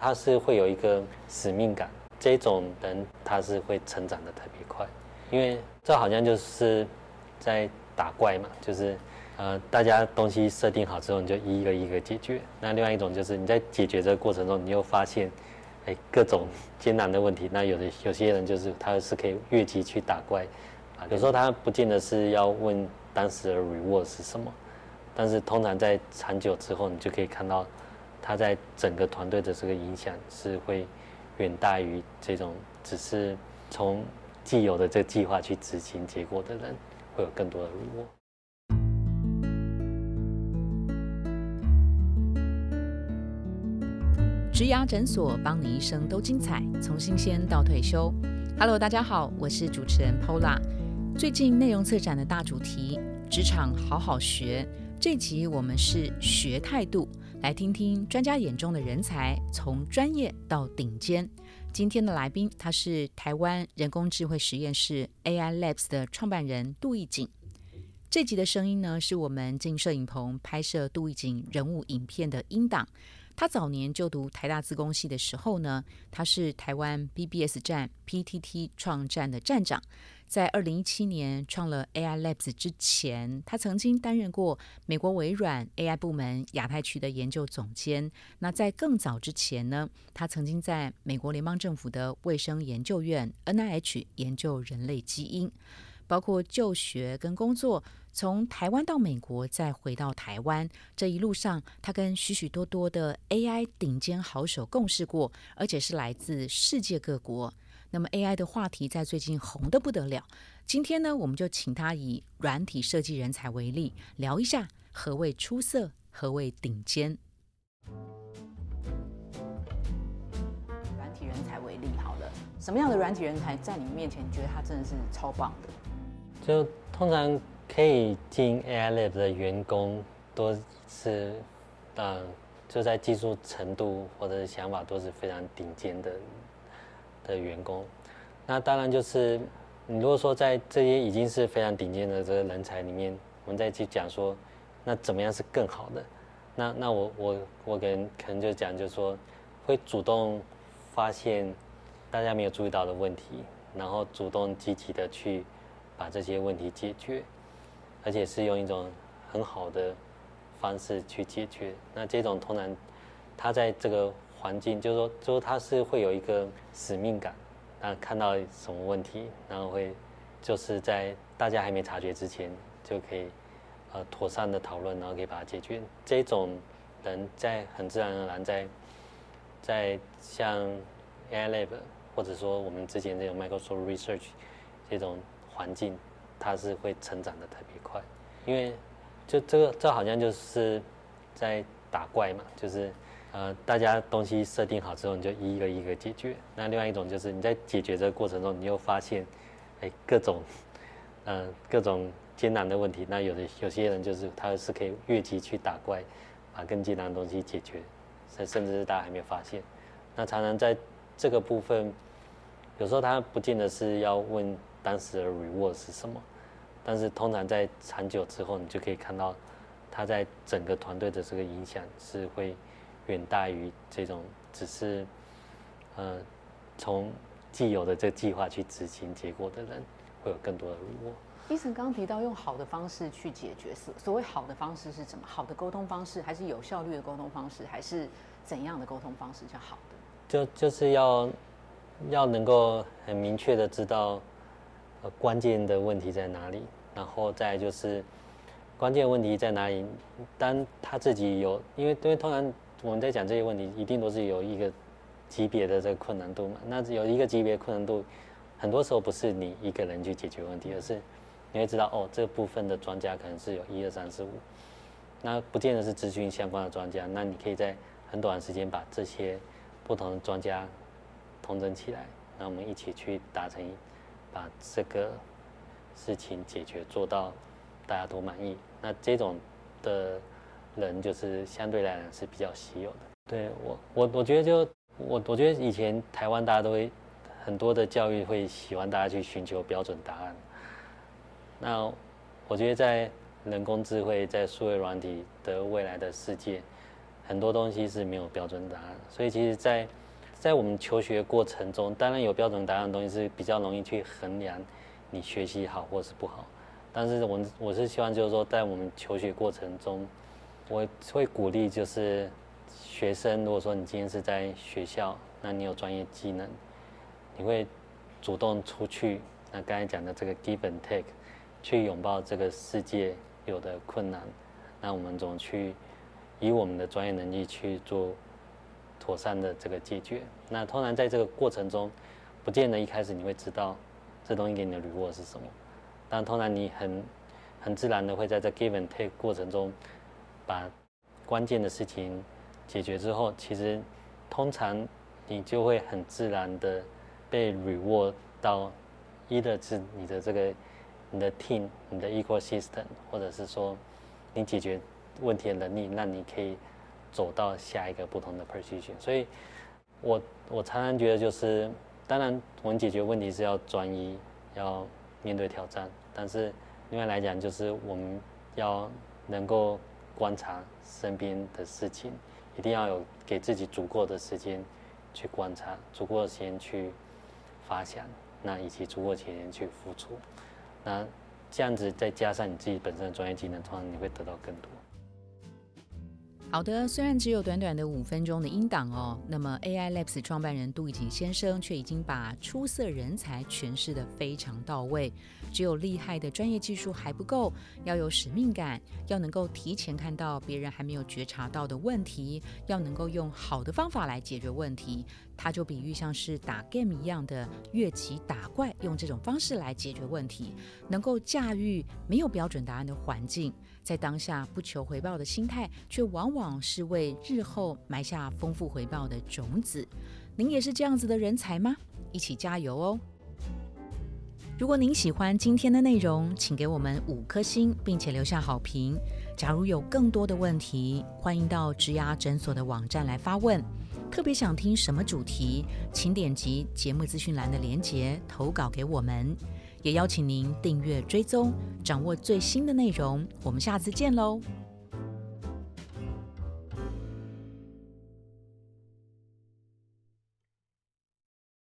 他是会有一个使命感，这种人他是会成长的特别快，因为这好像就是在打怪嘛，就是呃大家东西设定好之后，你就一个一个解决。那另外一种就是你在解决这个过程中，你又发现哎各种艰难的问题。那有的有些人就是他是可以越级去打怪，有时候他不见得是要问当时的 reward 是什么，但是通常在长久之后，你就可以看到。他在整个团队的这个影响是会远大于这种只是从既有的这个计划去执行结果的人，会有更多的入握。植牙诊所帮你一生都精彩，从新鲜到退休。Hello，大家好，我是主持人 Pola。最近内容策展的大主题“职场好好学”，这集我们是学态度。来听听专家眼中的人才，从专业到顶尖。今天的来宾，他是台湾人工智慧实验室 AI Labs 的创办人杜义景。这集的声音呢，是我们进摄影棚拍摄杜义景人物影片的音档。他早年就读台大资工系的时候呢，他是台湾 BBS 站 PTT 创站的站长。在二零一七年创了 AI Labs 之前，他曾经担任过美国微软 AI 部门亚太区的研究总监。那在更早之前呢，他曾经在美国联邦政府的卫生研究院 NIH 研究人类基因，包括就学跟工作。从台湾到美国，再回到台湾，这一路上，他跟许许多多的 AI 顶尖好手共事过，而且是来自世界各国。那么 AI 的话题在最近红的不得了。今天呢，我们就请他以软体设计人才为例，聊一下何谓出色，何谓顶尖。软体人才为例，好了，什么样的软体人才在你面前，你觉得他真的是超棒的？就通常可以进 AI Lab 的员工，都是嗯，就在技术程度或者想法都是非常顶尖的。的员工，那当然就是你如果说在这些已经是非常顶尖的这个人才里面，我们再去讲说，那怎么样是更好的？那那我我我可能可能就讲，就是说会主动发现大家没有注意到的问题，然后主动积极的去把这些问题解决，而且是用一种很好的方式去解决。那这种通常他在这个。环境就是说，就是他是会有一个使命感，那看到什么问题，然后会就是在大家还没察觉之前，就可以呃妥善的讨论，然后可以把它解决。这种人在很自然而然在在像 AI Lab 或者说我们之前这种 Microsoft Research 这种环境，它是会成长的特别快，因为就这个这好像就是在打怪嘛，就是。呃，大家东西设定好之后，你就一个一个解决。那另外一种就是你在解决这个过程中，你又发现，哎，各种，呃，各种艰难的问题。那有的有些人就是他是可以越级去打怪，把更艰难的东西解决，甚甚至是大家还没有发现。那常常在这个部分，有时候他不见得是要问当时的 reward 是什么，但是通常在长久之后，你就可以看到他在整个团队的这个影响是会。远大于这种只是，呃，从既有的这个计划去执行结果的人，会有更多的 reward。医生刚刚提到用好的方式去解决，所所谓好的方式是什么？好的沟通方式，还是有效率的沟通方式，还是怎样的沟通方式叫好的？就就是要要能够很明确的知道，呃，关键的问题在哪里，然后再就是关键问题在哪里。当他自己有，因为因为通常。我们在讲这些问题，一定都是有一个级别的这个困难度嘛？那有一个级别困难度，很多时候不是你一个人去解决问题，而是你会知道哦，这部分的专家可能是有一二三四五，那不见得是咨询相关的专家，那你可以在很短时间把这些不同的专家统整起来，那我们一起去达成，把这个事情解决做到大家都满意。那这种的。人就是相对来讲是比较稀有的。对我，我我觉得就我我觉得以前台湾大家都会很多的教育会喜欢大家去寻求标准答案。那我觉得在人工智慧在数位软体的未来的世界，很多东西是没有标准答案，所以其实，在在我们求学过程中，当然有标准答案的东西是比较容易去衡量你学习好或是不好。但是我我是希望就是说，在我们求学过程中，我会鼓励就是学生，如果说你今天是在学校，那你有专业技能，你会主动出去。那刚才讲的这个 give and take，去拥抱这个世界有的困难，那我们总去。以我们的专业能力去做妥善的这个解决。那通常在这个过程中，不见得一开始你会知道这东西给你的 reward 是什么，但通常你很很自然的会在这 give and take 过程中，把关键的事情解决之后，其实通常你就会很自然的被 reward 到一的是你的这个你的 team、你的 ecosystem，或者是说你解决。问题的能力，那你可以走到下一个不同的 position。所以，我我常常觉得就是，当然我们解决问题是要专一，要面对挑战。但是另外来讲，就是我们要能够观察身边的事情，一定要有给自己足够的时间去观察，足够的时间去发想，那以及足够的时间去付出。那这样子再加上你自己本身的专业技能，通常你会得到更多。好的，虽然只有短短的五分钟的音档哦，那么 AI Labs 创办人杜以景先生却已经把出色人才诠释的非常到位。只有厉害的专业技术还不够，要有使命感，要能够提前看到别人还没有觉察到的问题，要能够用好的方法来解决问题。他就比喻像是打 game 一样的越级打怪，用这种方式来解决问题，能够驾驭没有标准答案的环境。在当下不求回报的心态，却往往是为日后埋下丰富回报的种子。您也是这样子的人才吗？一起加油哦！如果您喜欢今天的内容，请给我们五颗星，并且留下好评。假如有更多的问题，欢迎到植牙诊所的网站来发问。特别想听什么主题，请点击节目资讯栏的连结投稿给我们。也邀请您订阅追踪，掌握最新的内容。我们下次见喽！